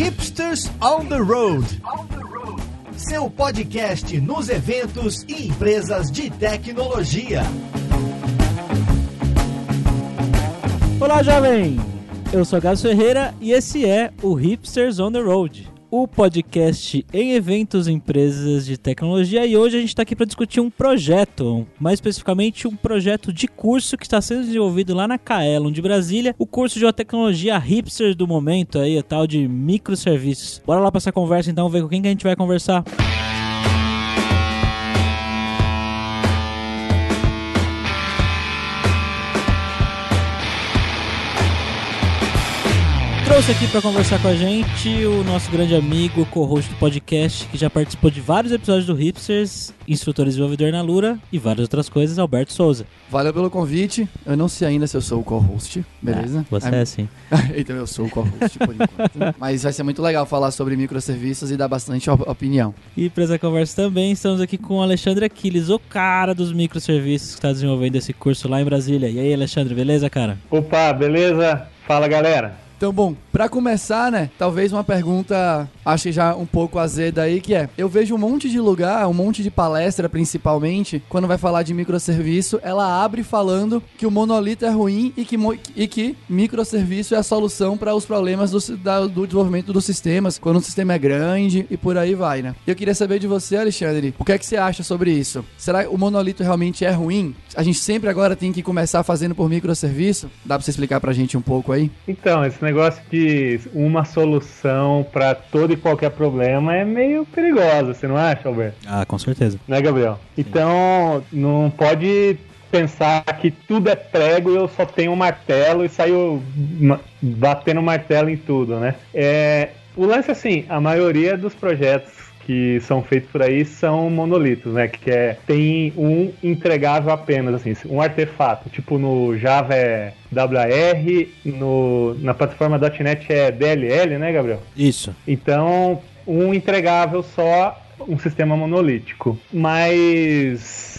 Hipsters on the Road. Seu podcast nos eventos e empresas de tecnologia. Olá, jovem! Eu sou Gás Ferreira e esse é o Hipsters on the Road o podcast em eventos e empresas de tecnologia e hoje a gente está aqui para discutir um projeto, mais especificamente um projeto de curso que está sendo desenvolvido lá na Kaelon de Brasília, o curso de uma tecnologia hipster do momento aí, a tal de microserviços. Bora lá para essa conversa então, ver com quem que a gente vai conversar. Trouxe aqui para conversar com a gente o nosso grande amigo, co-host do podcast, que já participou de vários episódios do Hipsters, instrutor e desenvolvedor na Lura e várias outras coisas, Alberto Souza. Valeu pelo convite. Eu não sei ainda se eu sou o co-host, beleza? Ah, você é, é sim. então eu sou o co-host por enquanto. Mas vai ser muito legal falar sobre microserviços e dar bastante op opinião. E para essa conversa também estamos aqui com o Alexandre Aquiles, o cara dos microserviços que está desenvolvendo esse curso lá em Brasília. E aí, Alexandre, beleza, cara? Opa, beleza? Fala, galera. Então, bom, para começar, né, talvez uma pergunta, acho que já um pouco azeda aí, que é, eu vejo um monte de lugar, um monte de palestra principalmente, quando vai falar de microserviço, ela abre falando que o monolito é ruim e que, e que microserviço é a solução para os problemas do, da, do desenvolvimento dos sistemas, quando o sistema é grande e por aí vai, né? Eu queria saber de você, Alexandre, o que é que você acha sobre isso? Será que o monolito realmente é ruim? A gente sempre agora tem que começar fazendo por microserviço? Dá para você explicar pra gente um pouco aí? Então, esse negócio de uma solução para todo e qualquer problema é meio perigoso, você não acha, Alberto? Ah, com certeza. Né, Gabriel? Sim. Então, não pode pensar que tudo é prego e eu só tenho um martelo e saio batendo martelo em tudo, né? É, o lance, assim, a maioria dos projetos que são feitos por aí são monolitos, né? Que é, tem um entregável apenas, assim, um artefato. Tipo no Java é WR, no, na plataforma .NET é DLL, né, Gabriel? Isso. Então, um entregável só, um sistema monolítico. Mas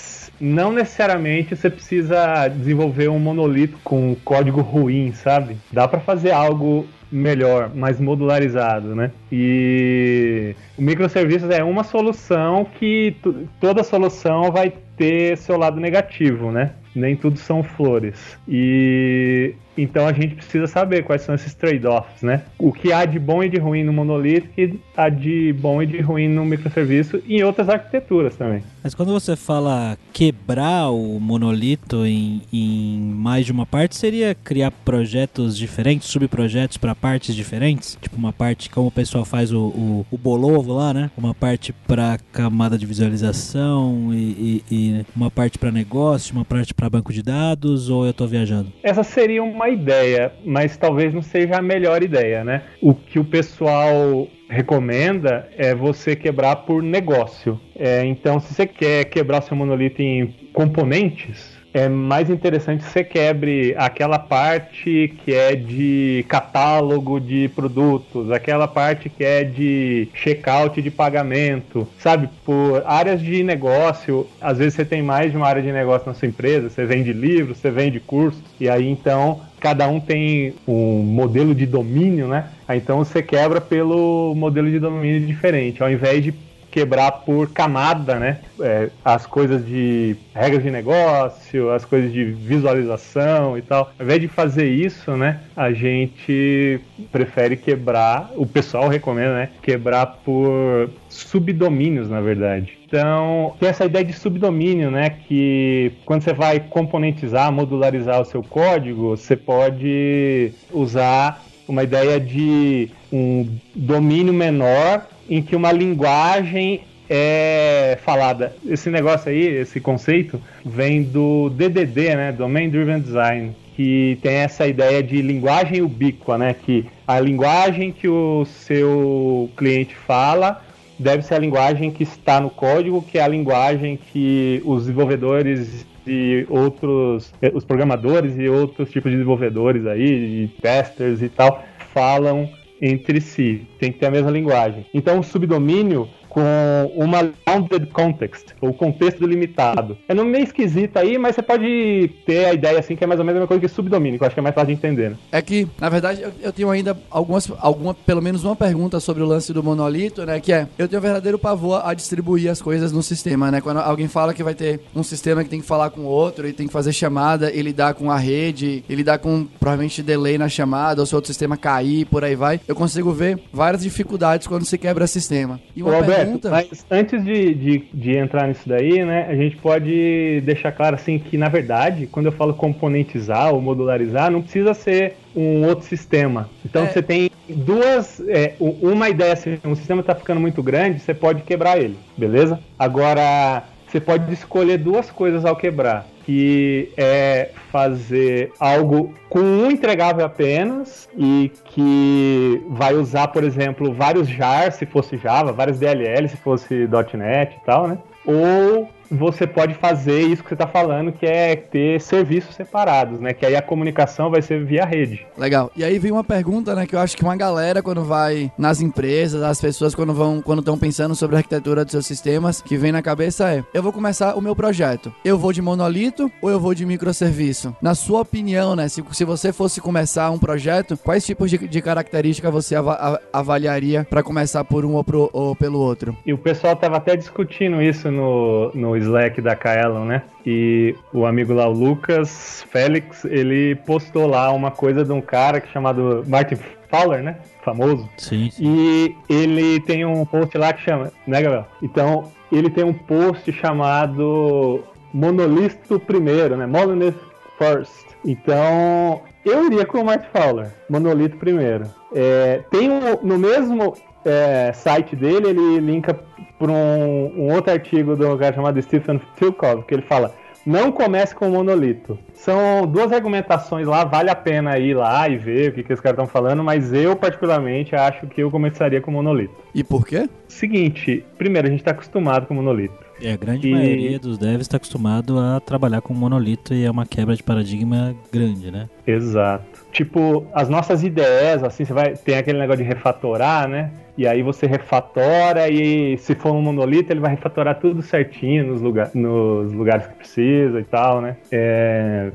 não necessariamente você precisa desenvolver um monolito com código ruim, sabe? Dá para fazer algo melhor, mais modularizado, né? E o microserviços é uma solução que toda solução vai ter seu lado negativo, né? Nem tudo são flores. E então a gente precisa saber quais são esses trade-offs, né? O que há de bom e de ruim no monolito e há de bom e de ruim no microserviço e em outras arquiteturas também. Mas quando você fala quebrar o monolito em, em mais de uma parte, seria criar projetos diferentes, subprojetos para partes diferentes? Tipo uma parte como o pessoal faz o, o, o bolovo lá, né? Uma parte para camada de visualização e, e, e uma parte para negócio, uma parte para banco de dados, ou eu estou viajando? Essa seria uma ideia, mas talvez não seja a melhor ideia, né? O que o pessoal recomenda é você quebrar por negócio. É, então, se você quer quebrar seu monolito em componentes, é mais interessante você quebre aquela parte que é de catálogo de produtos, aquela parte que é de checkout de pagamento, sabe? Por áreas de negócio, às vezes você tem mais de uma área de negócio na sua empresa, você vende livros, você vende cursos, e aí então cada um tem um modelo de domínio, né? Então você quebra pelo modelo de domínio diferente, ao invés de quebrar por camada, né? É, as coisas de regras de negócio, as coisas de visualização e tal. Ao invés de fazer isso, né? A gente prefere quebrar, o pessoal recomenda, né? Quebrar por subdomínios, na verdade. Então, tem essa ideia de subdomínio, né? Que quando você vai componentizar, modularizar o seu código, você pode usar uma ideia de um domínio menor em que uma linguagem é falada. Esse negócio aí, esse conceito, vem do DDD, né? Domain Driven Design, que tem essa ideia de linguagem ubíqua, né? Que a linguagem que o seu cliente fala deve ser a linguagem que está no código, que é a linguagem que os desenvolvedores e outros, os programadores e outros tipos de desenvolvedores aí, testers e tal, falam entre si, tem que ter a mesma linguagem. Então o subdomínio com uma bounded context, ou contexto limitado. É nome meio esquisito aí, mas você pode ter a ideia assim que é mais ou menos a mesma coisa que subdomínio, que eu acho que é mais fácil de entender. Né? É que, na verdade, eu, eu, tenho ainda algumas, alguma, pelo menos uma pergunta sobre o lance do monolito, né? Que é, eu tenho um verdadeiro pavor a distribuir as coisas no sistema, né? Quando alguém fala que vai ter um sistema que tem que falar com outro e tem que fazer chamada e lidar com a rede, e lidar com provavelmente delay na chamada, ou se o outro sistema cair, por aí vai, eu consigo ver várias dificuldades quando se quebra sistema. E uma Roberto, pergunta... mas antes de, de, de entrar nisso daí, né, a gente pode deixar claro assim que, na verdade, quando eu falo componentizar ou modularizar, não precisa ser um outro sistema. Então é. você tem duas. É, uma ideia, se um sistema está ficando muito grande, você pode quebrar ele, beleza? Agora, você pode escolher duas coisas ao quebrar que é fazer algo com um entregável apenas e que vai usar, por exemplo, vários JAR se fosse Java, vários DLL se fosse .NET e tal, né? Ou você pode fazer isso que você está falando, que é ter serviços separados, né? Que aí a comunicação vai ser via rede. Legal. E aí vem uma pergunta, né? Que eu acho que uma galera, quando vai nas empresas, as pessoas, quando vão, quando estão pensando sobre a arquitetura dos seus sistemas, que vem na cabeça é: eu vou começar o meu projeto. Eu vou de monolito ou eu vou de microserviço? Na sua opinião, né? Se, se você fosse começar um projeto, quais tipos de, de característica você av avaliaria para começar por um ou, pro, ou, pelo outro? E o pessoal tava até discutindo isso no, no Slack da Kaelon, né? E o amigo lá, o Lucas Félix, ele postou lá uma coisa de um cara que é chamado Martin Fowler, né? Famoso. Sim, sim. E ele tem um post lá que chama, né, Gabriel? Então, ele tem um post chamado Monolito Primeiro, né? Monolith First. Então, eu iria com o Martin Fowler, Monolito Primeiro. É, tem um, no mesmo é, site dele, ele linka por um, um, outro artigo de um cara chamado Stephen Tilkov, que ele fala: não comece com monolito. São duas argumentações lá, vale a pena ir lá e ver o que, que os caras estão falando, mas eu, particularmente, acho que eu começaria com monolito. E por quê? Seguinte, primeiro, a gente está acostumado com monolito. É, a grande e... maioria dos devs está acostumado a trabalhar com monolito e é uma quebra de paradigma grande, né? Exato. Tipo, as nossas ideias, assim, você vai. Tem aquele negócio de refatorar, né? E aí você refatora e se for um monolito, ele vai refatorar tudo certinho nos, lugar, nos lugares que precisa e tal, né? É,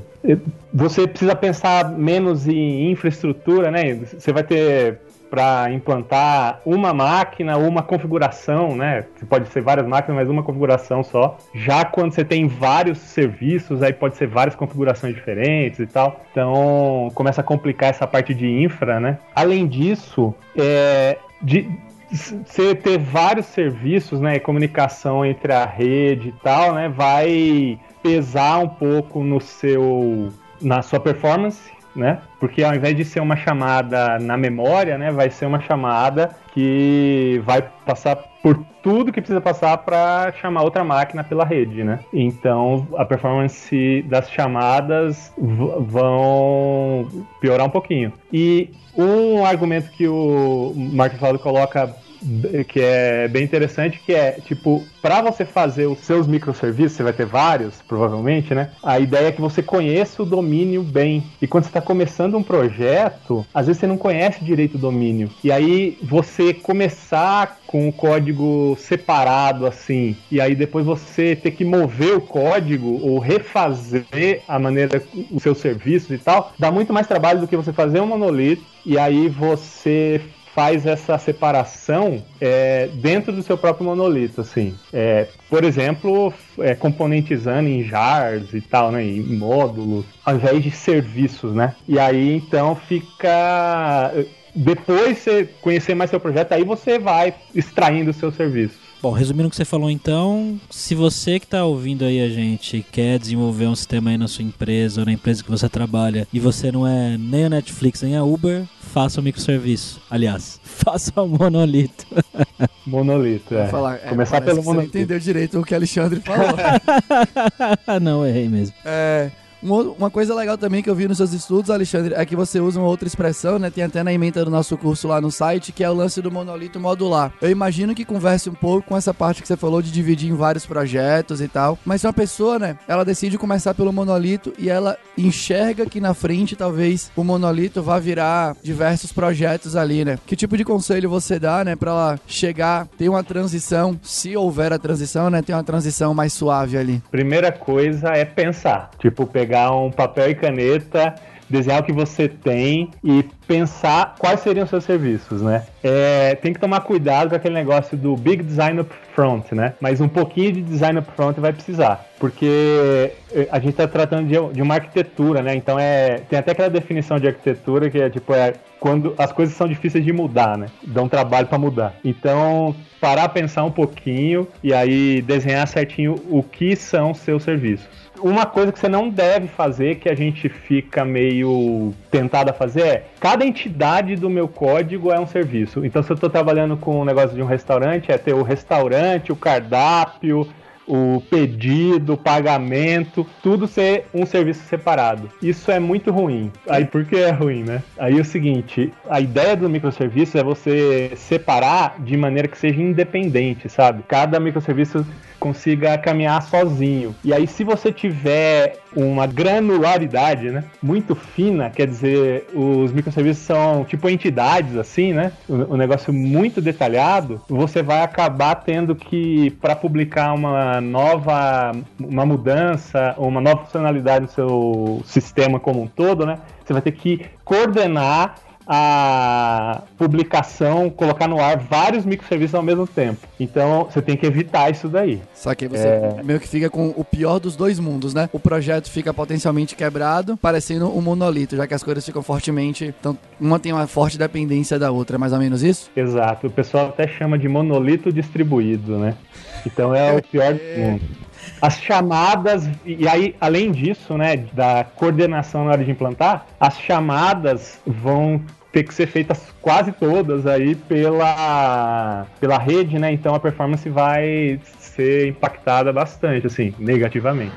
você precisa pensar menos em infraestrutura, né? Você vai ter para implantar uma máquina uma configuração, né? Pode ser várias máquinas, mas uma configuração só. Já quando você tem vários serviços, aí pode ser várias configurações diferentes e tal. Então começa a complicar essa parte de infra, né? Além disso, é, de você ter vários serviços, né, comunicação entre a rede e tal, né, vai pesar um pouco no seu na sua performance, né? Porque ao invés de ser uma chamada na memória, né, vai ser uma chamada que vai passar por tudo que precisa passar para chamar outra máquina pela rede, né? Então a performance das chamadas vão piorar um pouquinho. E um argumento que o Martin Fowler coloca que é bem interessante, que é, tipo, para você fazer os seus microserviços, você vai ter vários, provavelmente, né? A ideia é que você conheça o domínio bem. E quando você está começando um projeto, às vezes você não conhece direito o domínio. E aí você começar com o código separado assim, e aí depois você ter que mover o código ou refazer a maneira os seus serviços e tal, dá muito mais trabalho do que você fazer um monolito e aí você faz essa separação é, dentro do seu próprio monolito, assim. É, por exemplo, é, componentizando em jars e tal, né, em módulos, ao invés de serviços, né? E aí então fica depois você conhecer mais seu projeto, aí você vai extraindo os seus serviços. Bom, resumindo o que você falou então, se você que está ouvindo aí a gente quer desenvolver um sistema aí na sua empresa ou na empresa que você trabalha e você não é nem a Netflix nem a Uber, faça o um microserviço. Aliás, faça o um monolito. monolito, é. Falar, é Começar pelo monolito. Você entendeu direito o que o Alexandre falou. não, errei mesmo. É Uma coisa legal também que eu vi nos seus estudos, Alexandre, é que você usa uma outra expressão, né? Tem até na emenda do nosso curso lá no site, que é o lance do monolito modular. Eu imagino que converse um pouco com essa parte que você falou de dividir em vários projetos e tal. Mas se uma pessoa, né, ela decide começar pelo monolito e ela enxerga que na frente talvez o monolito vá virar diversos projetos ali, né? Que tipo de conselho você dá, né, para ela chegar, ter uma transição, se houver a transição, né, ter uma transição mais suave ali? Primeira coisa é pensar, tipo pegar um papel e caneta desenhar o que você tem e pensar quais seriam os seus serviços, né? É, tem que tomar cuidado com aquele negócio do big design up front, né? Mas um pouquinho de design up front vai precisar, porque eh, a gente está tratando de, de, uma arquitetura, né? Então é tem até aquela definição de arquitetura que é tipo é quando as coisas são difíceis de mudar, né? Dão trabalho para mudar. Então parar, pensar um pouquinho e aí desenhar certinho o que são seus serviços uma coisa que você não deve fazer, que a gente fica meio tentado a fazer, é cada entidade do meu código é um serviço. Então, se eu estou trabalhando com um negócio de um restaurante, é ter o restaurante, o cardápio, o pedido, o pagamento, tudo ser um serviço separado. Isso é muito ruim. Aí por que é ruim, né? Aí é o seguinte, a ideia do microserviço é você separar de maneira que seja independente, sabe? Cada microserviço consiga caminhar sozinho. E aí, se você tiver uma granularidade, né, muito fina, quer dizer, os microserviços são tipo entidades, assim, né, um negócio muito detalhado, você vai acabar tendo que, para publicar uma nova, uma mudança, uma nova funcionalidade no seu sistema como um todo, né, você vai ter que coordenar a publicação, colocar no ar vários microserviços ao mesmo tempo. Então você tem que evitar isso daí. Só que você é... meio que fica com o pior dos dois mundos, né? O projeto fica potencialmente quebrado, parecendo um monolito, já que as coisas ficam fortemente. Então, uma tem uma forte dependência da outra, é mais ou menos isso? Exato. O pessoal até chama de monolito distribuído, né? Então é o pior do mundo as chamadas, e aí, além disso, né, da coordenação na hora de implantar, as chamadas vão ter que ser feitas quase todas aí pela, pela rede, né? Então a performance vai ser impactada bastante, assim, negativamente.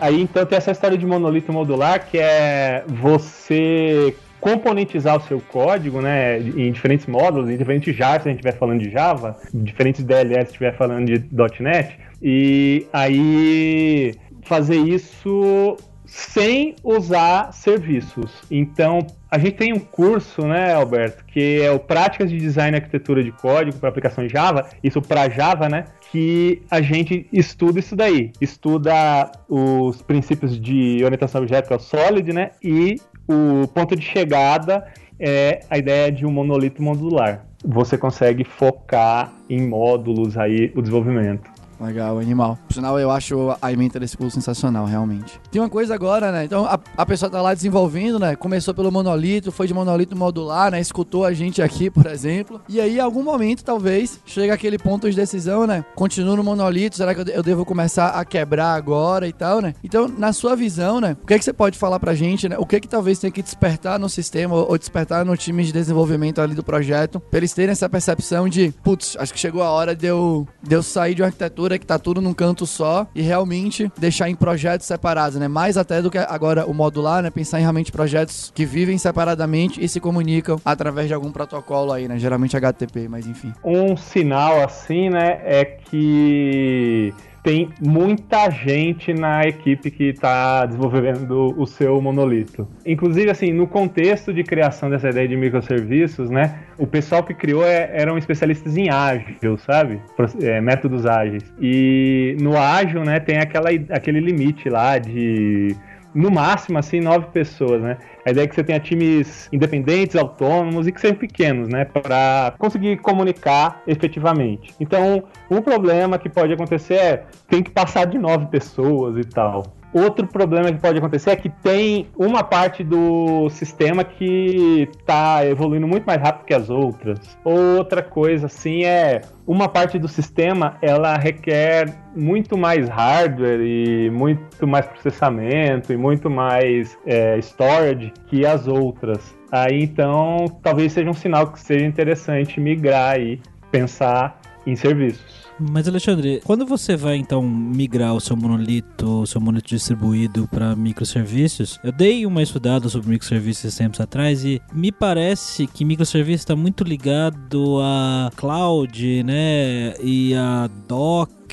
Aí então tem essa história de monolito modular que é você componentizar o seu código, né, em diferentes módulos, em diferentes Java, se a gente estiver falando de Java, diferentes DLS se estiver falando de .NET, e aí fazer isso sem usar serviços. Então, a gente tem um curso, né, Alberto, que é o Práticas de Design e Arquitetura de Código para aplicação Java, isso para Java, né, que a gente estuda isso daí. Estuda os princípios de orientação objeto, que é o SOLID, né, e o ponto de chegada é a ideia de um monolito modular. Você consegue focar em módulos aí o desenvolvimento. Legal, animal. Por sinal, eu acho a emenda desse curso sensacional, realmente. Tem uma coisa agora, né? Então, a, a pessoa tá lá desenvolvendo, né? Começou pelo monolito, foi de monolito modular, né? Escutou a gente aqui, por exemplo. E aí, em algum momento, talvez, chega aquele ponto de decisão, né? Continuo no monolito, será que eu, eu devo começar a quebrar agora e tal, né? Então, na sua visão, né? O que é que você pode falar pra gente, né? O que é que talvez tenha que despertar no sistema ou, ou despertar no time de desenvolvimento ali do projeto, pra eles terem essa percepção de, putz, acho que chegou a hora de eu, de eu sair de uma arquitetura que tá tudo num canto só e realmente deixar em projetos separados, né? Mais até do que agora o modular, né? Pensar em realmente projetos que vivem separadamente e se comunicam através de algum protocolo aí, né? Geralmente HTTP, mas enfim. Um sinal assim, né, é que tem muita gente na equipe que está desenvolvendo o seu monolito. Inclusive, assim, no contexto de criação dessa ideia de microserviços, né, o pessoal que criou é, eram especialistas em ágil, sabe? É, métodos ágeis. E no ágil, né, tem aquela, aquele limite lá de no máximo, assim, nove pessoas, né? A ideia é que você tenha times independentes, autônomos e que sejam pequenos, né? Para conseguir comunicar efetivamente. Então, um problema que pode acontecer é tem que passar de nove pessoas e tal. Outro problema que pode acontecer é que tem uma parte do sistema que está evoluindo muito mais rápido que as outras. Outra coisa, assim, é uma parte do sistema ela requer muito mais hardware e muito mais processamento e muito mais é, storage que as outras. Aí então talvez seja um sinal que seja interessante migrar e pensar em serviços. Mas Alexandre, quando você vai então migrar o seu monolito, o seu monolito distribuído para microserviços, eu dei uma estudada sobre microserviços tempos atrás e me parece que microserviço está muito ligado a cloud, né, e a Docker.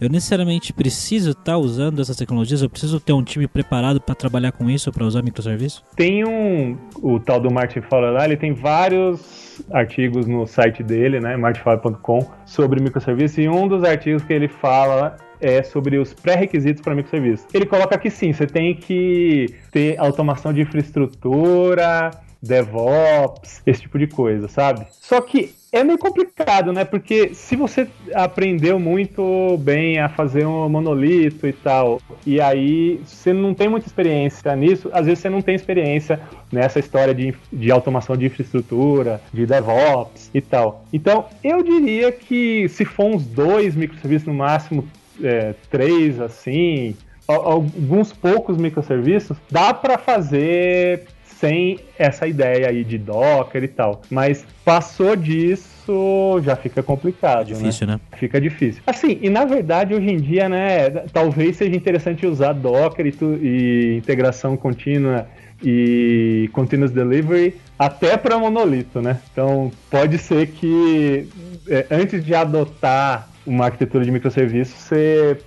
Eu necessariamente preciso estar tá usando essas tecnologias, eu preciso ter um time preparado para trabalhar com isso, para usar microserviço? Tem um, o tal do Martin Fowler lá, ele tem vários artigos no site dele, né, martinfowler.com, sobre microserviços e um dos artigos que ele fala é sobre os pré-requisitos para microserviços. Ele coloca que sim, você tem que ter automação de infraestrutura, DevOps, esse tipo de coisa, sabe? Só que é meio complicado, né? Porque se você aprendeu muito bem a fazer um monolito e tal, e aí você não tem muita experiência nisso, às vezes você não tem experiência nessa história de, de automação de infraestrutura, de DevOps e tal. Então, eu diria que se for uns dois microserviços no máximo, é, três assim, alguns poucos microserviços, dá para fazer sem essa ideia aí de Docker e tal. Mas passou disso, já fica complicado, né? difícil, né? né? Fica difícil. Assim, e na verdade, hoje em dia, né, talvez seja interessante usar Docker e, tu, e integração contínua e continuous delivery até para monolito, né? Então, pode ser que é, antes de adotar uma arquitetura de microserviços, você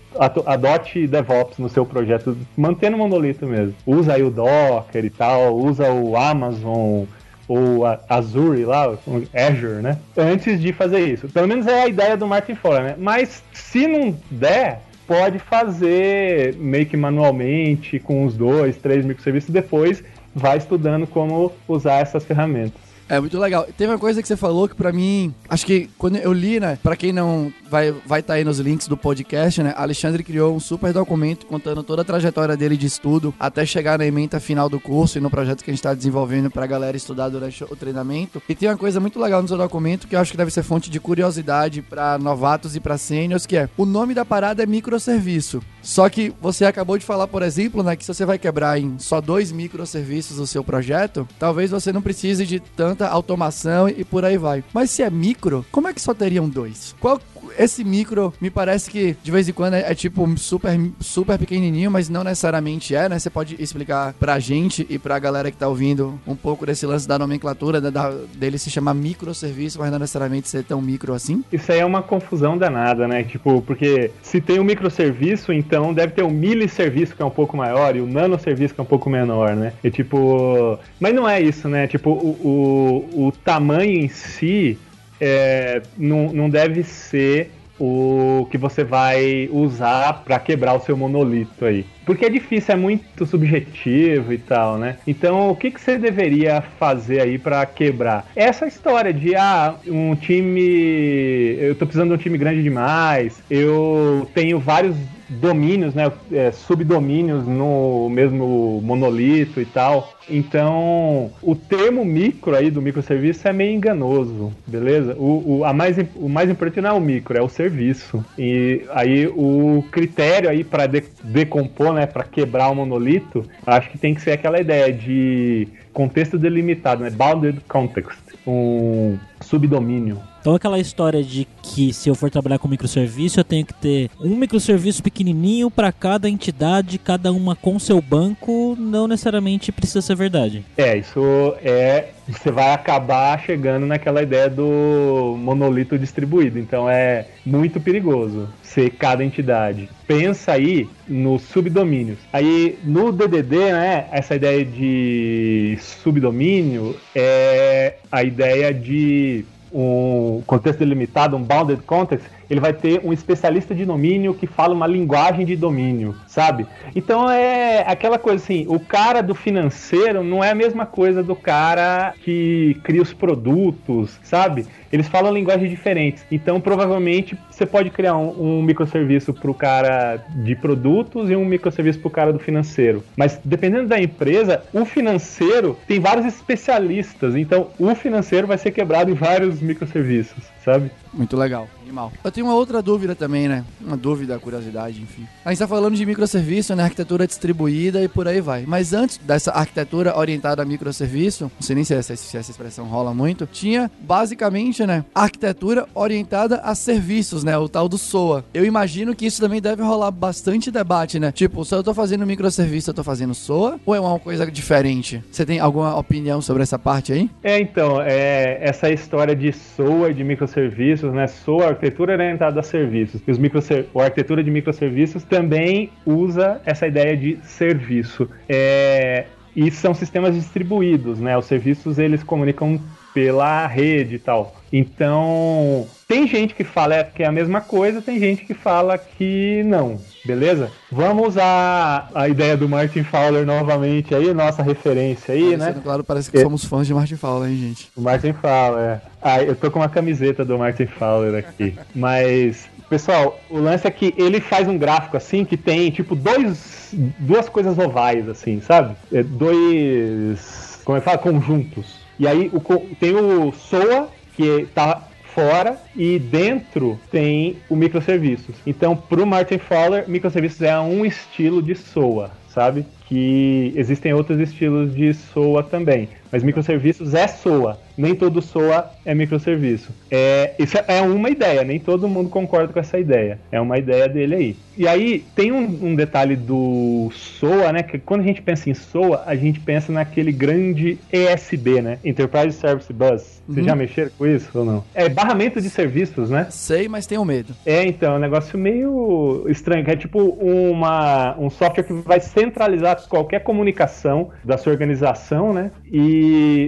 adote DevOps no seu projeto, mantendo o monolito mesmo. Usa aí o Docker e tal, usa o Amazon ou a Azure lá, Azure, né? Antes de fazer isso. Pelo menos é a ideia do Martin Fowler, né? Mas se não der, pode fazer meio que manualmente com uns dois, três microserviços depois vai estudando como usar essas ferramentas. É muito legal. Teve uma coisa que você falou que para mim, acho que quando eu li, né, para quem não vai vai tá aí nos links do podcast, né, Alexandre criou um super documento contando toda a trajetória dele de estudo até chegar na ementa final do curso e no projeto que a gente está desenvolvendo para a galera estudar durante o treinamento. E tem uma coisa muito legal no seu documento que eu acho que deve ser fonte de curiosidade para novatos e para sêniors, que é o nome da parada é microserviço. Só que você acabou de falar, por exemplo, né, que se você vai quebrar em só dois microserviços o seu projeto, talvez você não precise de tanta automação e por aí vai. Mas se é micro, como é que só teriam dois? Qual esse micro me parece que de vez em quando é, é, tipo super, super pequenininho, mas não necessariamente é, né? Você pode explicar pra gente e pra galera que tá ouvindo um pouco desse lance da nomenclatura, da, da, dele se chamar microserviço, mas não necessariamente ser tão micro assim? Isso aí é uma confusão danada, né? Tipo, porque se tem um microserviço, então deve ter um miliserviço que é um pouco maior e o nanoserviço que é um pouco menor, né? E tipo. Mas não é isso, né? Tipo, o, o, o tamanho em si é, não, não deve ser o que você vai usar para quebrar o seu monolito aí. Porque é difícil, é muito subjetivo e tal, né? Então, o que, que você deveria fazer aí para quebrar? Essa história de, ah, um time. Eu tô precisando de um time grande demais, eu tenho vários domínios, né, é, subdomínios no mesmo monolito e tal. Então, o termo micro aí do microserviço é meio enganoso, beleza? O, o, a mais, o mais importante não é o micro, é o serviço. E aí o critério aí para de, decompor, né, para quebrar o monolito, acho que tem que ser aquela ideia de contexto delimitado, né, bounded context, um subdomínio. Então aquela história de que se eu for trabalhar com microserviço, eu tenho que ter um microserviço pequenininho para cada entidade, cada uma com seu banco, não necessariamente precisa ser verdade. É, isso é você vai acabar chegando naquela ideia do monolito distribuído. Então é muito perigoso ser cada entidade. Pensa aí nos subdomínios. Aí no DDD, né, essa ideia de subdomínio é a ideia de um contexto delimitado, um bounded context, ele vai ter um especialista de domínio que fala uma linguagem de domínio, sabe? Então é aquela coisa assim, o cara do financeiro não é a mesma coisa do cara que cria os produtos, sabe? Eles falam linguagens diferentes. Então provavelmente você pode criar um, um microserviço para o cara de produtos e um microserviço para o cara do financeiro. Mas dependendo da empresa, o financeiro tem vários especialistas. Então o financeiro vai ser quebrado em vários microserviços. sabe? Muito legal, animal. Eu tenho uma outra dúvida também, né? Uma dúvida, curiosidade, enfim. A gente tá falando de microserviço, né? Arquitetura distribuída e por aí vai. Mas antes dessa arquitetura orientada a microserviço, não sei nem se essa, se essa expressão rola muito, tinha basicamente, né? Arquitetura orientada a serviços, né? O tal do SOA. Eu imagino que isso também deve rolar bastante debate, né? Tipo, se eu tô fazendo microserviço, eu tô fazendo SOA? Ou é uma coisa diferente? Você tem alguma opinião sobre essa parte aí? É, então, é, essa história de SOA, de microserviços, serviços, né? SOA, arquitetura orientada a serviços. E os microser... a arquitetura de microserviços também usa essa ideia de serviço. É... E são sistemas distribuídos, né? Os serviços eles comunicam pela rede e tal. Então, tem gente que fala é, que é a mesma coisa, tem gente que fala que não, beleza? Vamos usar a ideia do Martin Fowler novamente aí, nossa referência aí, né? Claro, parece que é. somos fãs de Martin Fowler, hein, gente? O Martin Fowler, é. Ah, eu tô com uma camiseta do Martin Fowler aqui. Mas, pessoal, o lance é que ele faz um gráfico assim que tem, tipo, dois, duas coisas ovais, assim, sabe? É, dois, como é que fala? Conjuntos. E aí o, tem o SOA, que está fora, e dentro tem o microserviços. Então, para o Martin Fowler, microserviços é um estilo de SOA, sabe? Que existem outros estilos de SOA também. Mas microserviços é SOA. Nem todo SOA é microserviço. É, isso é uma ideia, nem todo mundo concorda com essa ideia. É uma ideia dele aí. E aí tem um, um, detalhe do SOA, né? Que quando a gente pensa em SOA, a gente pensa naquele grande ESB, né? Enterprise Service Bus. Vocês uhum. já mexeram com isso ou não? É barramento de serviços, né? Sei, mas tenho medo. É, então, é um negócio meio estranho, que é tipo uma, um software que vai centralizar qualquer comunicação da sua organização, né? E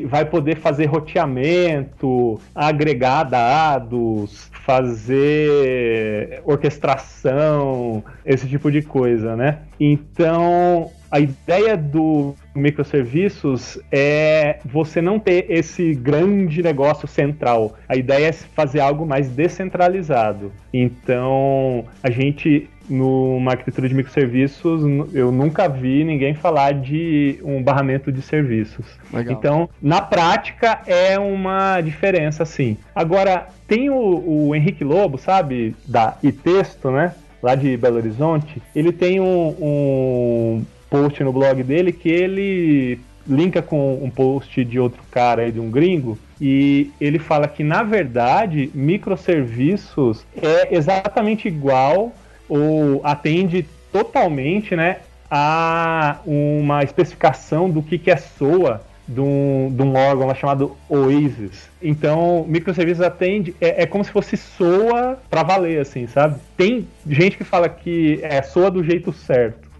vai poder fazer roteamento, agregar dados, fazer orquestração, esse tipo de coisa, né? Então, a ideia do microserviços é você não ter esse grande negócio central. A ideia é fazer algo mais descentralizado. Então, a gente numa arquitetura de microserviços, eu nunca vi ninguém falar de um barramento de serviços. Legal. Então, na prática, é uma diferença, sim. Agora, tem o, o Henrique Lobo, sabe, da iTexto, né? Lá de Belo Horizonte, ele tem um, um post no blog dele que ele linka com um post de outro cara aí, de um gringo, e ele fala que, na verdade, microserviços é exatamente igual ou atende totalmente né, a uma especificação do que, que é SOA de um, de um órgão lá chamado OASIS. Então, microserviços atende, é, é como se fosse SOA para valer, assim, sabe? Tem gente que fala que é SOA do jeito certo.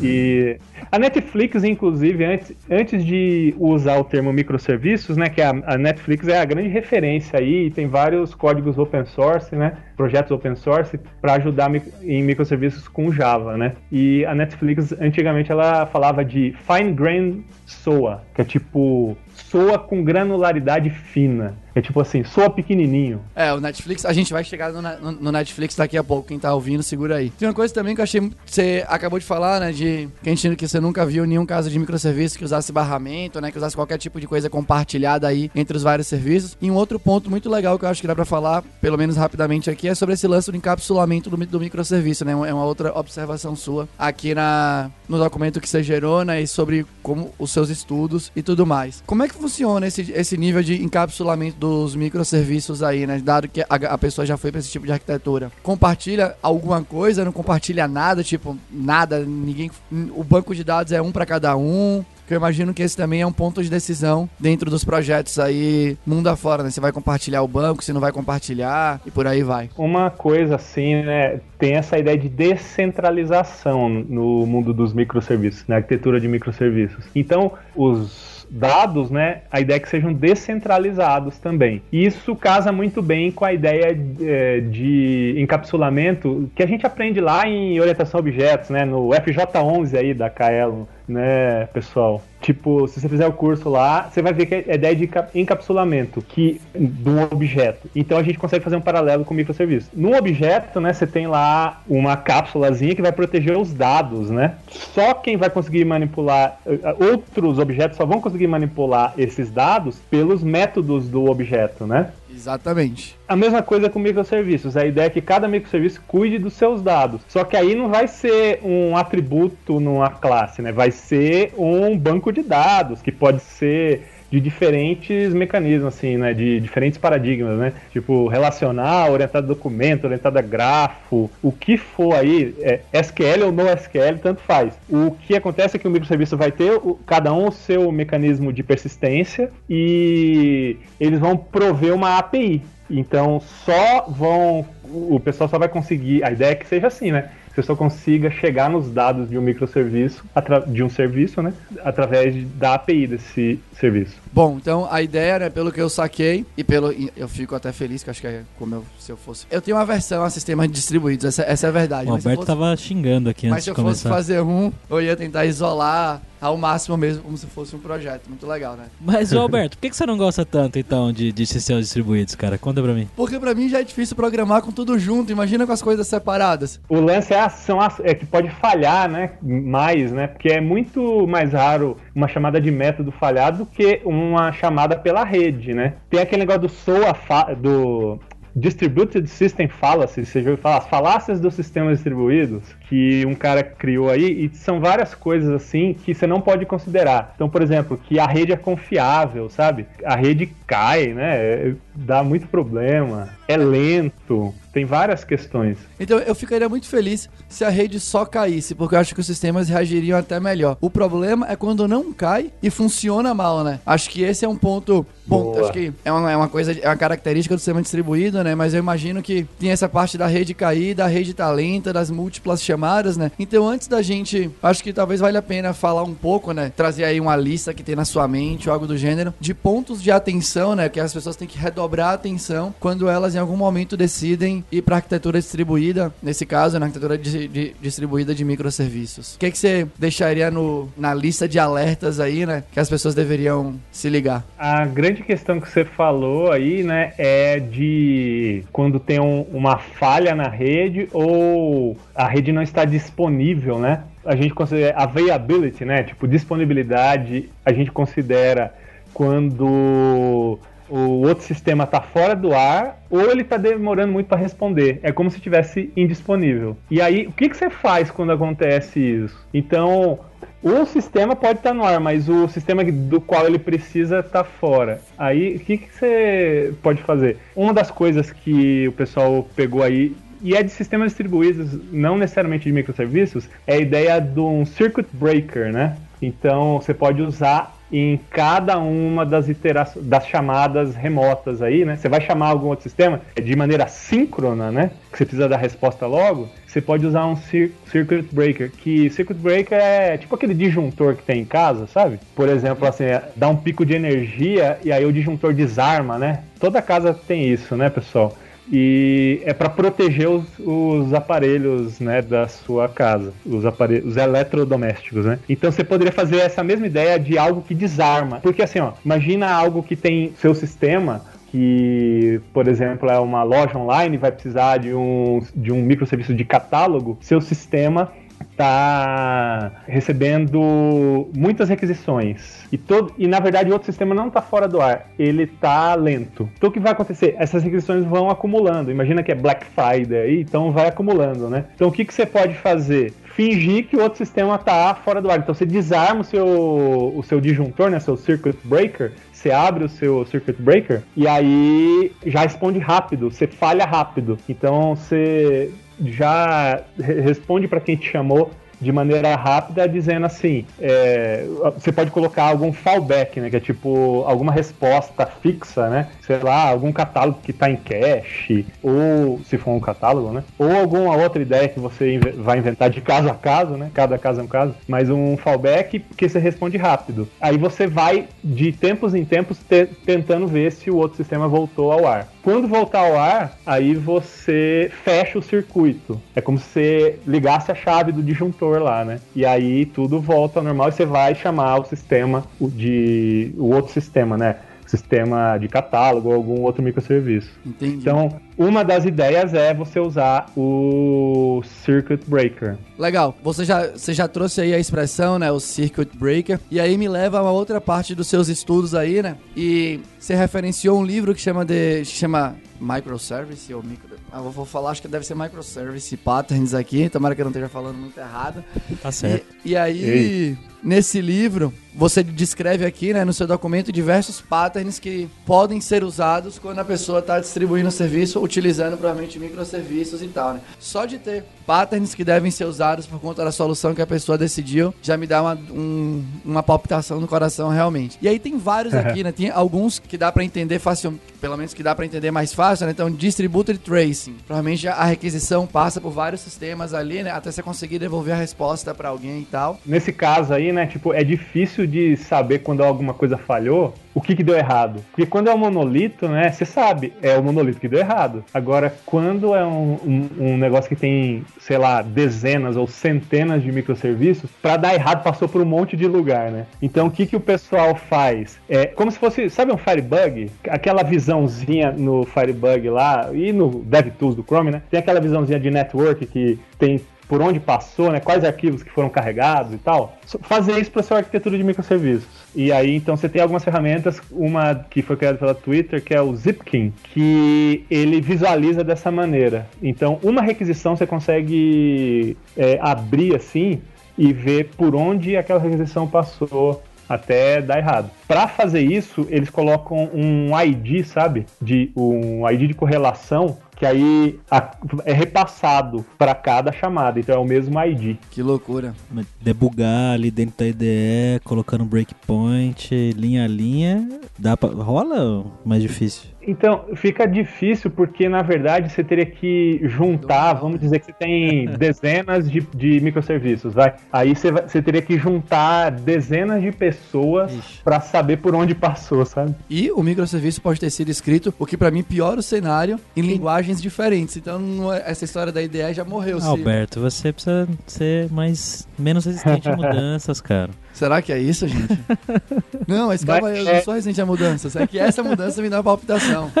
E a Netflix, inclusive, antes, antes de usar o termo microserviços, né, que a, a Netflix é a grande referência aí, tem vários códigos open source, né, projetos open source para ajudar em microserviços com Java, né? E a Netflix antigamente ela falava de fine grained SOA, que é tipo soa com granularidade fina. É tipo assim, soa pequenininho. É, o Netflix, a gente vai chegar no, no, no, Netflix daqui a pouco. Quem tá ouvindo, segura aí. Tem uma coisa também que eu achei. Você acabou de falar, né? De que a gente que você nunca viu nenhum caso de microserviço que usasse barramento, né? Que usasse qualquer tipo de coisa compartilhada aí entre os vários serviços. E um outro ponto muito legal que eu acho que dá pra falar, pelo menos rapidamente aqui, é sobre esse lance do encapsulamento do, do microserviço, né? É uma outra observação sua aqui na, no documento que você gerou, né? E sobre como os seus estudos e tudo mais. Como é que funciona esse, esse nível de encapsulamento dos microserviços aí, né? Dado que a, a pessoa já foi para esse tipo de arquitetura. Compartilha alguma coisa, não compartilha nada, tipo, nada, ninguém. O banco de dados é um para cada um eu imagino que esse também é um ponto de decisão dentro dos projetos aí, mundo afora, né? Você vai compartilhar o banco, se não vai compartilhar e por aí vai. Uma coisa assim, né? Tem essa ideia de descentralização no mundo dos microserviços, na arquitetura de microserviços. Então, os dados, né, a ideia é que sejam descentralizados também. Isso casa muito bem com a ideia de, é, de encapsulamento que a gente aprende lá em orientação a objetos, né, no FJ11 aí da Kaelon, né, pessoal? Tipo, se você fizer o curso lá, você vai ver que é ideia de encapsulamento que, de um objeto. Então a gente consegue fazer um paralelo com o microserviço. No objeto, né, você tem lá uma cápsulazinha que vai proteger os dados, né? Só quem vai conseguir manipular, eh, outros objetos só vão conseguir manipular esses dados pelos métodos do objeto, né? Exatamente. A mesma coisa com microserviços. A ideia é que cada microserviço cuide dos seus dados. Só que aí não vai ser um atributo numa classe, né? Vai ser um banco de dados que pode ser de diferentes mecanismos, assim, né? De diferentes paradigmas, né? Tipo, relacional, orientado a documento, orientado a grafo, o que for aí, é, SQL ou no SQL, tanto faz. O que acontece é que o microserviço vai ter o, cada um o seu mecanismo de persistência e eles vão prover uma API. Então, só vão. O pessoal só vai conseguir. A ideia é que seja assim, né? Você só consiga chegar nos dados de um microserviço, de um serviço, né, através da API desse serviço. Bom, então a ideia, né, pelo que eu saquei e pelo eu fico até feliz que acho que é como eu, se eu fosse. Eu tenho uma versão a sistemas distribuídos, essa, essa é a verdade. O Alberto fosse, tava xingando aqui antes de começar. Mas se eu fosse fazer um, eu ia tentar isolar ao máximo mesmo, como se fosse um projeto. Muito legal, né? Mas, Alberto, por que você não gosta tanto, então, de, de sistemas distribuídos, cara? Conta pra mim. Porque pra mim já é difícil programar com tudo junto. Imagina com as coisas separadas. O lance é, a, são é que pode falhar, né? Mais, né? Porque é muito mais raro uma chamada de método falhar do que uma chamada pela rede, né? Tem aquele negócio do SOA, do Distributed System Fallacy, você já ouviu falar? As falácias dos sistemas distribuídos, que um cara criou aí, e são várias coisas assim que você não pode considerar. Então, por exemplo, que a rede é confiável, sabe? A rede cai, né? Dá muito problema, é lento, tem várias questões. Então eu ficaria muito feliz se a rede só caísse, porque eu acho que os sistemas reagiriam até melhor. O problema é quando não cai e funciona mal, né? Acho que esse é um ponto. Bom, acho que é uma, é uma coisa, é uma característica do sistema distribuído, né? Mas eu imagino que tem essa parte da rede cair, da rede tá lenta, das múltiplas chamadas, né? Então antes da gente, acho que talvez valha a pena falar um pouco, né? Trazer aí uma lista que tem na sua mente ou algo do gênero, de pontos de atenção, né? Que as pessoas têm que redobrar a atenção quando elas em algum momento decidem ir para arquitetura distribuída, nesse caso, na arquitetura de, de, distribuída de microserviços. O que, que você deixaria no, na lista de alertas aí, né, que as pessoas deveriam se ligar? A grande questão que você falou aí, né, é de quando tem um, uma falha na rede ou a rede não está disponível, né? A gente considera availability, né? Tipo, disponibilidade, a gente considera quando o outro sistema está fora do ar ou ele está demorando muito para responder. É como se estivesse indisponível. E aí, o que, que você faz quando acontece isso? Então, o sistema pode estar tá no ar, mas o sistema do qual ele precisa está fora. Aí, o que, que você pode fazer? Uma das coisas que o pessoal pegou aí e é de sistemas distribuídos, não necessariamente de microserviços, é a ideia de um circuit breaker, né? Então você pode usar em cada uma das iterações, das chamadas remotas aí, né? Você vai chamar algum outro sistema de maneira síncrona, né? Que você precisa dar resposta logo. Você pode usar um circuit breaker, que circuit breaker é tipo aquele disjuntor que tem em casa, sabe? Por exemplo, assim, é, dá um pico de energia e aí o disjuntor desarma, né? Toda casa tem isso, né, pessoal? E é para proteger os, os, aparelhos né, da sua casa, os aparelhos, os eletrodomésticos, né? Então você poderia fazer essa mesma ideia de algo que desarma, porque assim, ó, imagina algo que tem seu sistema que, por exemplo, é uma loja online, vai precisar de um, de um microserviço de catálogo, seu sistema está recebendo muitas requisições e todo e na verdade o outro sistema não está fora do ar, ele está lento. Então o que vai acontecer? Essas requisições vão acumulando. Imagina que é Black Friday então vai acumulando, né? Então o que, que você pode fazer? Fingir que o outro sistema está fora do ar. Então você desarma o seu, o seu disjuntor, né, seu circuit breaker, você abre o seu circuit breaker e aí já responde rápido, você falha rápido. Então você já responde para quem te chamou de maneira rápida, dizendo assim: é, você pode colocar algum fallback, né? Que é tipo alguma resposta fixa, né? Sei lá, algum catálogo que está em cache, ou se for um catálogo, né? Ou alguma outra ideia que você vai inventar de caso a caso, né? Cada caso é um caso, mas um fallback que você responde rápido. Aí você vai de tempos em tempos te tentando ver se o outro sistema voltou ao ar. Quando voltar ao ar, aí você fecha o circuito. É como se você ligasse a chave do disjuntor lá, né? E aí tudo volta ao normal e você vai chamar o sistema de o outro sistema, né? Sistema de catálogo ou algum outro microserviço. Entendi. Então, uma das ideias é você usar o Circuit Breaker. Legal. Você já, você já trouxe aí a expressão, né? O Circuit Breaker. E aí me leva a uma outra parte dos seus estudos aí, né? E você referenciou um livro que chama de. chama Microservice ou micro. Ah, vou falar, acho que deve ser Microservice Patterns aqui. Tomara que eu não esteja falando muito errado. Tá certo. E, e aí, Ei. Nesse livro, você descreve aqui, né, no seu documento, diversos patterns que podem ser usados quando a pessoa está distribuindo o serviço, utilizando provavelmente microserviços e tal, né? Só de ter patterns que devem ser usados por conta da solução que a pessoa decidiu, já me dá uma, um, uma palpitação no coração realmente. E aí tem vários aqui, né? Tem alguns que dá para entender fácil, pelo menos que dá para entender mais fácil, né? Então, distributed tracing. Provavelmente a requisição passa por vários sistemas ali, né? Até você conseguir devolver a resposta para alguém e tal. Nesse caso aí, né, tipo, é difícil de saber quando alguma coisa falhou, o que, que deu errado. Porque quando é um monolito, né, você sabe, é o monolito que deu errado. Agora, quando é um, um, um negócio que tem, sei lá, dezenas ou centenas de microserviços, para dar errado passou por um monte de lugar, né? Então, o que, que o pessoal faz? É como se fosse, sabe um Firebug? Aquela visãozinha no Firebug lá, e no DevTools do Chrome, né? Tem aquela visãozinha de network que tem por onde passou, né? Quais arquivos que foram carregados e tal. Fazer isso para sua arquitetura de microserviços. E aí, então, você tem algumas ferramentas, uma que foi criada pela Twitter, que é o Zipkin, que ele visualiza dessa maneira. Então, uma requisição você consegue é, abrir assim e ver por onde aquela requisição passou até dar errado. Para fazer isso, eles colocam um ID, sabe? De um ID de correlação que aí a, é repassado para cada chamada, então é o mesmo ID. Que loucura. Debugar ali dentro da IDE, colocando breakpoint, linha a linha, dá pra, rola mais difícil? Então, fica difícil porque, na verdade, você teria que juntar, vamos dizer que você tem dezenas de, de microserviços, vai. Aí você, vai, você teria que juntar dezenas de pessoas para saber por onde passou, sabe? E o microserviço pode ter sido escrito, o que para mim piora o cenário, em linguagens diferentes. Então, é, essa história da IDE já morreu. Alberto, você precisa ser mais menos resistente a mudanças, cara. Será que é isso, gente? não, mas calma aí, eu é- sou resistente a mudanças. É que essa mudança me dá palpitação.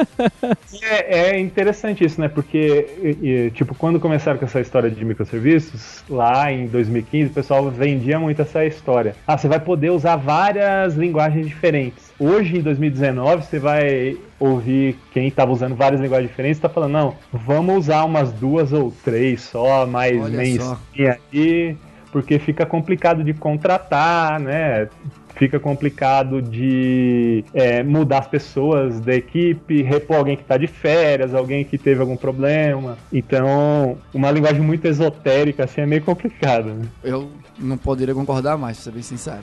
É, é interessante isso, né? Porque, e, tipo, quando começaram com essa história de microserviços, lá em 2015, o pessoal vendia muito essa história. Ah, você vai poder usar várias linguagens diferentes. Hoje, em 2019, você vai ouvir quem estava usando várias linguagens diferentes está falando, não, vamos usar umas duas ou três só, mais mainstream aí porque fica complicado de contratar, né? Fica complicado de é, mudar as pessoas da equipe, repor alguém que está de férias, alguém que teve algum problema. Então, uma linguagem muito esotérica assim é meio complicado. Né? Eu não poderia concordar mais, pra ser bem sincero.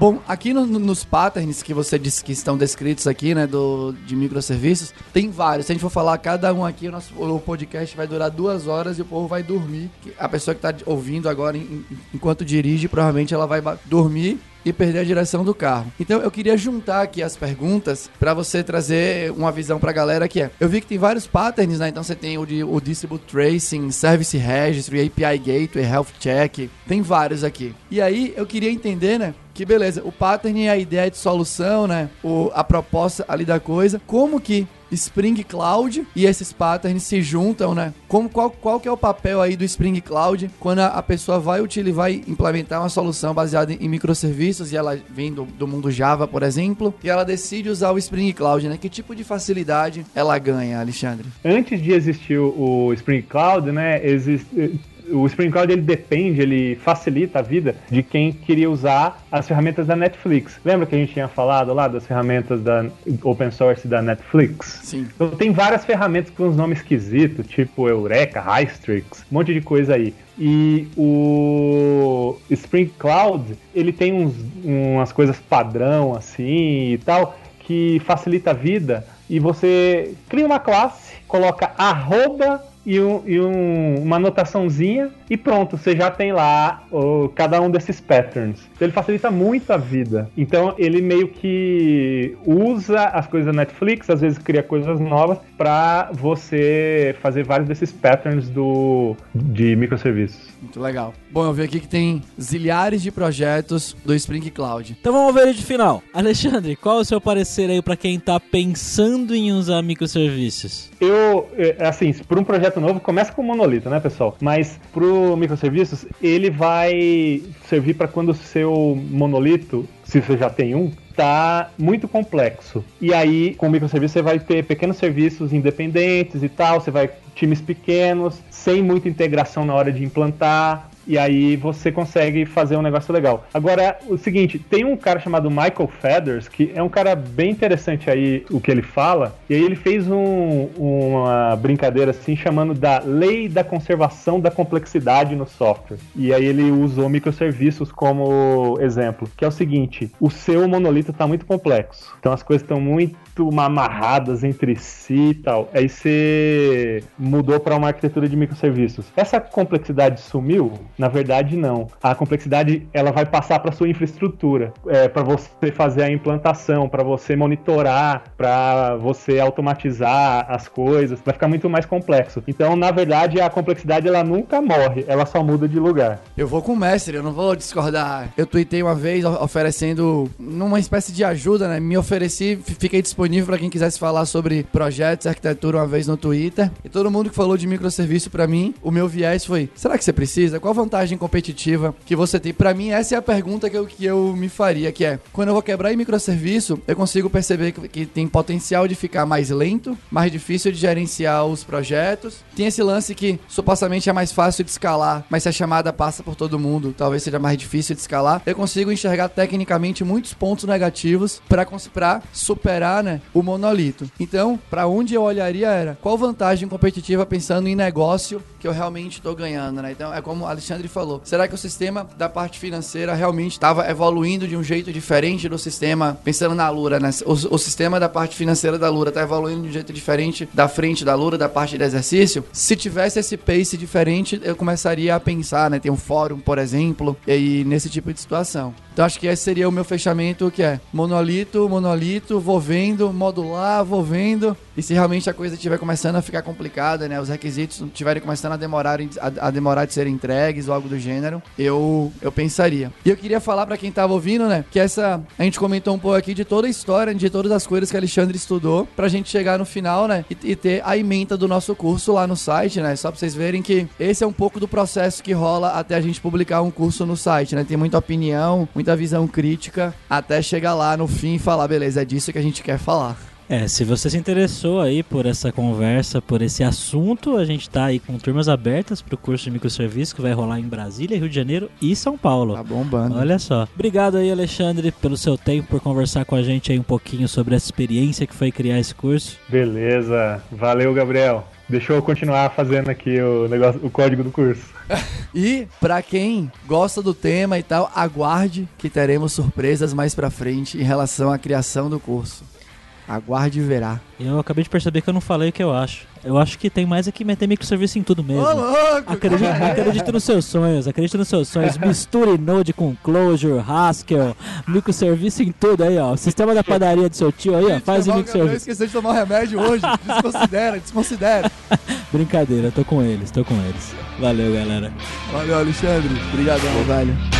Bom, aqui no, nos patterns que você disse que estão descritos aqui, né, do, de microserviços, tem vários. Se a gente for falar cada um aqui, o nosso o podcast vai durar duas horas e o povo vai dormir. A pessoa que está ouvindo agora, em, enquanto dirige, provavelmente ela vai dormir e perder a direção do carro. Então eu queria juntar aqui as perguntas para você trazer uma visão para a galera que é. Eu vi que tem vários patterns, né? Então você tem o de o Distribute Tracing, Service Registry, API Gateway, Health Check, tem vários aqui. E aí eu queria entender, né? Que beleza, o pattern é a ideia de solução, né? O, a proposta ali da coisa. Como que Spring Cloud e esses patterns se juntam, né? Como, qual, qual que é o papel aí do Spring Cloud quando a, a pessoa vai utilizar, vai implementar uma solução baseada em, em microserviços e ela vem do, do, mundo Java, por exemplo, e ela decide usar o Spring Cloud, né? Que tipo de facilidade ela ganha, Alexandre? Antes de existir o, o Spring Cloud, né, existe, o Spring Cloud ele depende, ele facilita a vida de quem queria usar as ferramentas da Netflix. Lembra que a gente tinha falado lá das ferramentas da open source da Netflix? Sim. Então tem várias ferramentas com uns nomes esquisitos, tipo Eureka, Hystrix, um monte de coisa aí. E o Spring Cloud, ele tem uns, umas coisas padrão assim e tal, que facilita a vida. E você cria uma classe, coloca arroba e, um, e um, uma anotaçãozinha e pronto, você já tem lá o, cada um desses patterns. Então ele facilita muito a vida. Então ele meio que usa as coisas da Netflix, às vezes cria coisas novas para você fazer vários desses patterns do, de microserviços. Muito legal. Bom, eu vi aqui que tem zilhares de projetos do Spring Cloud. Então vamos ver de final. Alexandre, qual é o seu parecer aí para quem tá pensando em usar microserviços? Eu, é, assim, para um projeto novo, começa com monolito, né, pessoal? Mas pro microserviços, ele vai servir para quando o seu monolito, se você já tem um, tá muito complexo. E aí, com o microserviço, você vai ter pequenos serviços independentes e tal, você vai times pequenos, sem muita integração na hora de implantar. E aí você consegue fazer um negócio legal. Agora, o seguinte, tem um cara chamado Michael Feathers, que é um cara bem interessante aí o que ele fala. E aí ele fez um, uma brincadeira assim, chamando da lei da conservação da complexidade no software. E aí ele usou microserviços como exemplo, que é o seguinte: o seu monolito está muito complexo. Então as coisas estão muito amarradas entre si e tal. Aí você mudou para uma arquitetura de microserviços. Essa complexidade sumiu? Na verdade, não. A complexidade ela vai passar para sua infraestrutura, é, para você fazer a implantação, para você monitorar, para você automatizar as coisas. Vai ficar muito mais complexo. Então, na verdade, a complexidade ela nunca morre, ela só muda de lugar. Eu vou com o mestre, eu não vou discordar. Eu tuitei uma vez oferecendo numa espécie de ajuda, né? Me ofereci, fiquei disponível para quem quisesse falar sobre projetos, arquitetura uma vez no Twitter. E todo mundo que falou de microserviço para mim, o meu viés foi: será que você precisa? Qual competitiva que você tem? Para mim, essa é a pergunta que eu, que eu me faria, que é, quando eu vou quebrar em microserviço, eu consigo perceber que, que tem potencial de ficar mais lento, mais difícil de gerenciar os projetos. Tem esse lance que supostamente é mais fácil de escalar, mas se a chamada passa por todo mundo, talvez seja mais difícil de escalar. Eu consigo enxergar tecnicamente muitos pontos negativos para superar né, o monolito. Então, para onde eu olharia era qual vantagem competitiva pensando em negócio que eu realmente estou ganhando, né? Então, é como o Alexandre falou. Será que o sistema da parte financeira realmente estava evoluindo de um jeito diferente do sistema, pensando na Lura, né? O, o sistema da parte financeira da Lura está evoluindo de um jeito diferente da frente da Lura, da parte de exercício? Se tivesse esse pace diferente, eu começaria a pensar, né? Tem um fórum, por exemplo, e nesse tipo de situação. Então acho que esse seria o meu fechamento, que é monolito, monolito, vou vendo, modular, vou vendo. E se realmente a coisa estiver começando a ficar complicada, né? Os requisitos estiverem começando a demorar, a, a, demorar de serem entregues ou algo do gênero, eu, eu pensaria. E eu queria falar para quem tava ouvindo, né? Que essa. A gente comentou um pouco aqui de toda a história, de todas as coisas que Alexandre estudou, pra gente chegar no final, né? E, e ter a emenda do nosso curso lá no site, né? Só pra vocês verem que esse é um pouco do processo que rola até a gente publicar um curso no site, né? Tem muita opinião, muita visão crítica, até chegar lá no fim e falar, beleza, é disso que a gente quer falar. É, se você se interessou aí por essa conversa, por esse assunto, a gente tá aí com turmas abertas pro curso de microserviços que vai rolar em Brasília, Rio de Janeiro e São Paulo. Tá bombando. Olha só. Obrigado aí, Alexandre, pelo seu tempo, por conversar com a gente aí um pouquinho sobre essa experiência que foi criar esse curso. Beleza. Valeu, Gabriel. Deixa eu continuar fazendo aqui o negócio, o código do curso. e para quem gosta do tema e tal, aguarde que teremos surpresas mais para frente em relação à criação do curso. Aguarde e verá. Eu acabei de perceber que eu não falei o que eu acho. Eu acho que tem mais é que meter microserviço em tudo mesmo. Ô, louco! Acredite, acredite nos seus sonhos, acredite nos seus sonhos. Misture Node com Clojure, Haskell, microserviço em tudo aí, ó. Sistema da padaria do seu tio aí, ó. Faz o microserviço. Eu esqueci de tomar remédio hoje. Desconsidera, desconsidera. Brincadeira, tô com eles, tô com eles. Valeu, galera. Valeu, Alexandre. Obrigadão, velho.